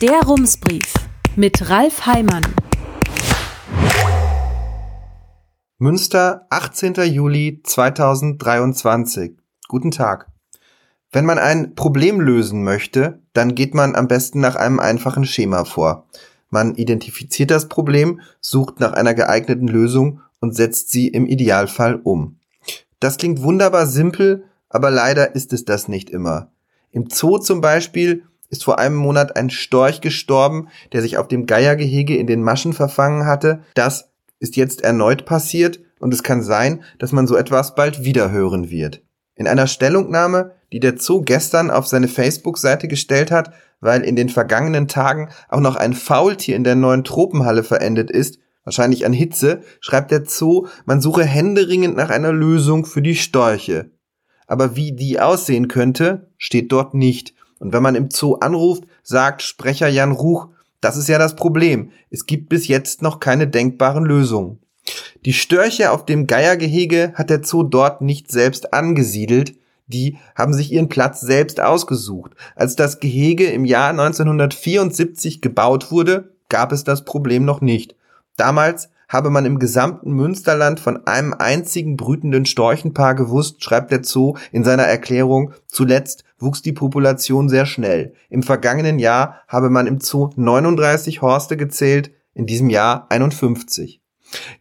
Der Rumsbrief mit Ralf Heimann. Münster, 18. Juli 2023. Guten Tag. Wenn man ein Problem lösen möchte, dann geht man am besten nach einem einfachen Schema vor. Man identifiziert das Problem, sucht nach einer geeigneten Lösung und setzt sie im Idealfall um. Das klingt wunderbar simpel, aber leider ist es das nicht immer. Im Zoo zum Beispiel ist vor einem Monat ein Storch gestorben, der sich auf dem Geiergehege in den Maschen verfangen hatte. Das ist jetzt erneut passiert und es kann sein, dass man so etwas bald wieder hören wird. In einer Stellungnahme, die der Zoo gestern auf seine Facebook-Seite gestellt hat, weil in den vergangenen Tagen auch noch ein Faultier in der neuen Tropenhalle verendet ist, wahrscheinlich an Hitze, schreibt der Zoo, man suche händeringend nach einer Lösung für die Storche. Aber wie die aussehen könnte, steht dort nicht. Und wenn man im Zoo anruft, sagt Sprecher Jan Ruch, das ist ja das Problem. Es gibt bis jetzt noch keine denkbaren Lösungen. Die Störche auf dem Geiergehege hat der Zoo dort nicht selbst angesiedelt. Die haben sich ihren Platz selbst ausgesucht. Als das Gehege im Jahr 1974 gebaut wurde, gab es das Problem noch nicht. Damals habe man im gesamten Münsterland von einem einzigen brütenden Storchenpaar gewusst, schreibt der Zoo in seiner Erklärung. Zuletzt wuchs die Population sehr schnell. Im vergangenen Jahr habe man im Zoo 39 Horste gezählt, in diesem Jahr 51.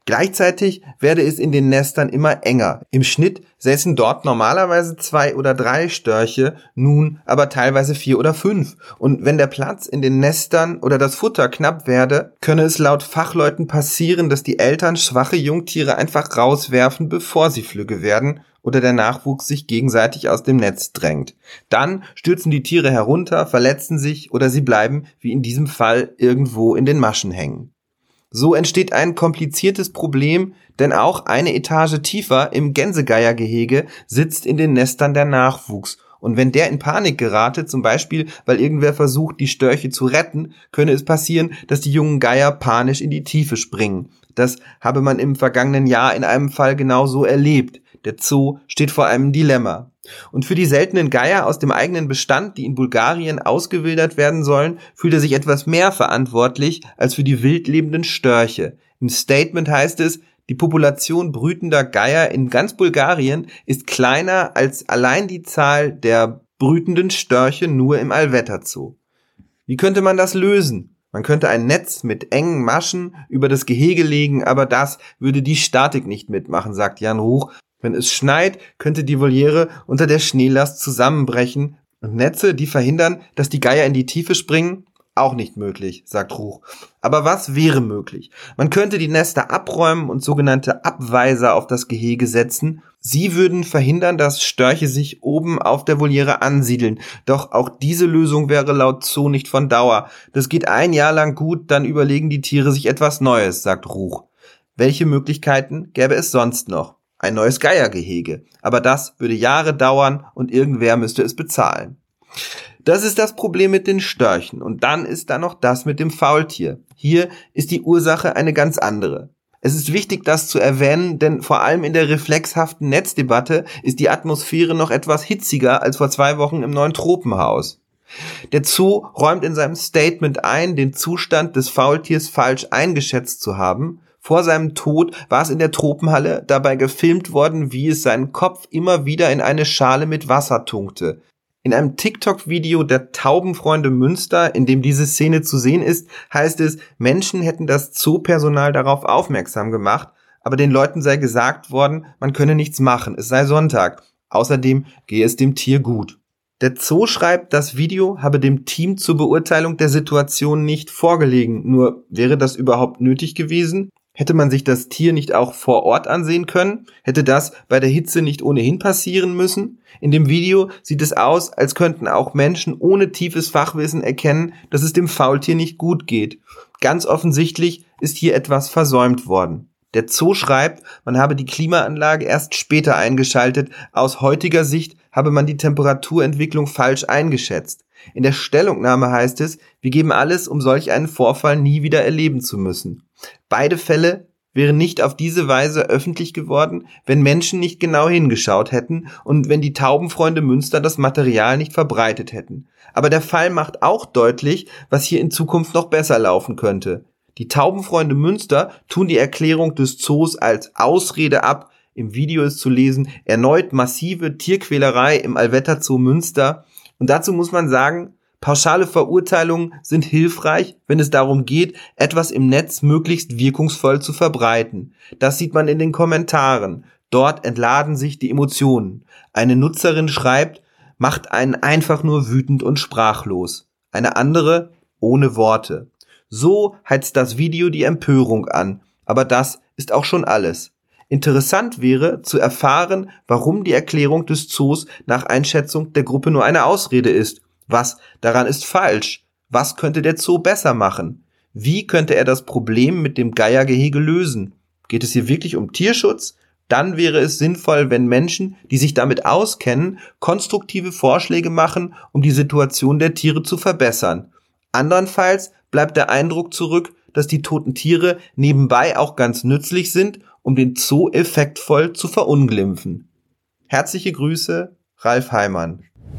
Gleichzeitig werde es in den Nestern immer enger. Im Schnitt säßen dort normalerweise zwei oder drei Störche, nun aber teilweise vier oder fünf. Und wenn der Platz in den Nestern oder das Futter knapp werde, könne es laut Fachleuten passieren, dass die Eltern schwache Jungtiere einfach rauswerfen, bevor sie flügge werden oder der Nachwuchs sich gegenseitig aus dem Netz drängt. Dann stürzen die Tiere herunter, verletzen sich oder sie bleiben, wie in diesem Fall, irgendwo in den Maschen hängen. So entsteht ein kompliziertes Problem, denn auch eine Etage tiefer im Gänsegeiergehege sitzt in den Nestern der Nachwuchs. Und wenn der in Panik gerate, zum Beispiel, weil irgendwer versucht, die Störche zu retten, könne es passieren, dass die jungen Geier panisch in die Tiefe springen. Das habe man im vergangenen Jahr in einem Fall genauso erlebt. Der Zoo steht vor einem Dilemma. Und für die seltenen Geier aus dem eigenen Bestand, die in Bulgarien ausgewildert werden sollen, fühlt er sich etwas mehr verantwortlich als für die wild lebenden Störche. Im Statement heißt es, die Population brütender Geier in ganz Bulgarien ist kleiner als allein die Zahl der brütenden Störche nur im Allwetter Zoo. Wie könnte man das lösen? Man könnte ein Netz mit engen Maschen über das Gehege legen, aber das würde die Statik nicht mitmachen, sagt Jan Hoch, wenn es schneit, könnte die Voliere unter der Schneelast zusammenbrechen und Netze, die verhindern, dass die Geier in die Tiefe springen, auch nicht möglich, sagt Ruch. Aber was wäre möglich? Man könnte die Nester abräumen und sogenannte Abweiser auf das Gehege setzen. Sie würden verhindern, dass Störche sich oben auf der Voliere ansiedeln. Doch auch diese Lösung wäre laut Zoo nicht von Dauer. Das geht ein Jahr lang gut, dann überlegen die Tiere sich etwas Neues, sagt Ruch. Welche Möglichkeiten gäbe es sonst noch? Ein neues Geiergehege. Aber das würde Jahre dauern und irgendwer müsste es bezahlen. Das ist das Problem mit den Störchen. Und dann ist da noch das mit dem Faultier. Hier ist die Ursache eine ganz andere. Es ist wichtig, das zu erwähnen, denn vor allem in der reflexhaften Netzdebatte ist die Atmosphäre noch etwas hitziger als vor zwei Wochen im neuen Tropenhaus. Der Zoo räumt in seinem Statement ein, den Zustand des Faultiers falsch eingeschätzt zu haben vor seinem Tod war es in der Tropenhalle dabei gefilmt worden, wie es seinen Kopf immer wieder in eine Schale mit Wasser tunkte. In einem TikTok-Video der Taubenfreunde Münster, in dem diese Szene zu sehen ist, heißt es, Menschen hätten das Zoopersonal darauf aufmerksam gemacht, aber den Leuten sei gesagt worden, man könne nichts machen, es sei Sonntag. Außerdem gehe es dem Tier gut. Der Zoo schreibt, das Video habe dem Team zur Beurteilung der Situation nicht vorgelegen. Nur wäre das überhaupt nötig gewesen? Hätte man sich das Tier nicht auch vor Ort ansehen können? Hätte das bei der Hitze nicht ohnehin passieren müssen? In dem Video sieht es aus, als könnten auch Menschen ohne tiefes Fachwissen erkennen, dass es dem Faultier nicht gut geht. Ganz offensichtlich ist hier etwas versäumt worden. Der Zoo schreibt, man habe die Klimaanlage erst später eingeschaltet. Aus heutiger Sicht habe man die Temperaturentwicklung falsch eingeschätzt. In der Stellungnahme heißt es, wir geben alles, um solch einen Vorfall nie wieder erleben zu müssen. Beide Fälle wäre nicht auf diese Weise öffentlich geworden, wenn Menschen nicht genau hingeschaut hätten und wenn die Taubenfreunde Münster das Material nicht verbreitet hätten. Aber der Fall macht auch deutlich, was hier in Zukunft noch besser laufen könnte. Die Taubenfreunde Münster tun die Erklärung des Zoos als Ausrede ab. Im Video ist zu lesen, erneut massive Tierquälerei im Allwetter Zoo Münster. Und dazu muss man sagen, pauschale Verurteilungen sind hilfreich, wenn es darum geht, etwas im Netz möglichst wirkungsvoll zu verbreiten. Das sieht man in den Kommentaren. Dort entladen sich die Emotionen. Eine Nutzerin schreibt, macht einen einfach nur wütend und sprachlos. Eine andere ohne Worte. So heizt das Video die Empörung an, aber das ist auch schon alles. Interessant wäre zu erfahren, warum die Erklärung des Zoos nach Einschätzung der Gruppe nur eine Ausrede ist. Was daran ist falsch? Was könnte der Zoo besser machen? Wie könnte er das Problem mit dem Geiergehege lösen? Geht es hier wirklich um Tierschutz? Dann wäre es sinnvoll, wenn Menschen, die sich damit auskennen, konstruktive Vorschläge machen, um die Situation der Tiere zu verbessern. Andernfalls bleibt der Eindruck zurück, dass die toten Tiere nebenbei auch ganz nützlich sind, um den Zoo effektvoll zu verunglimpfen. Herzliche Grüße, Ralf Heimann.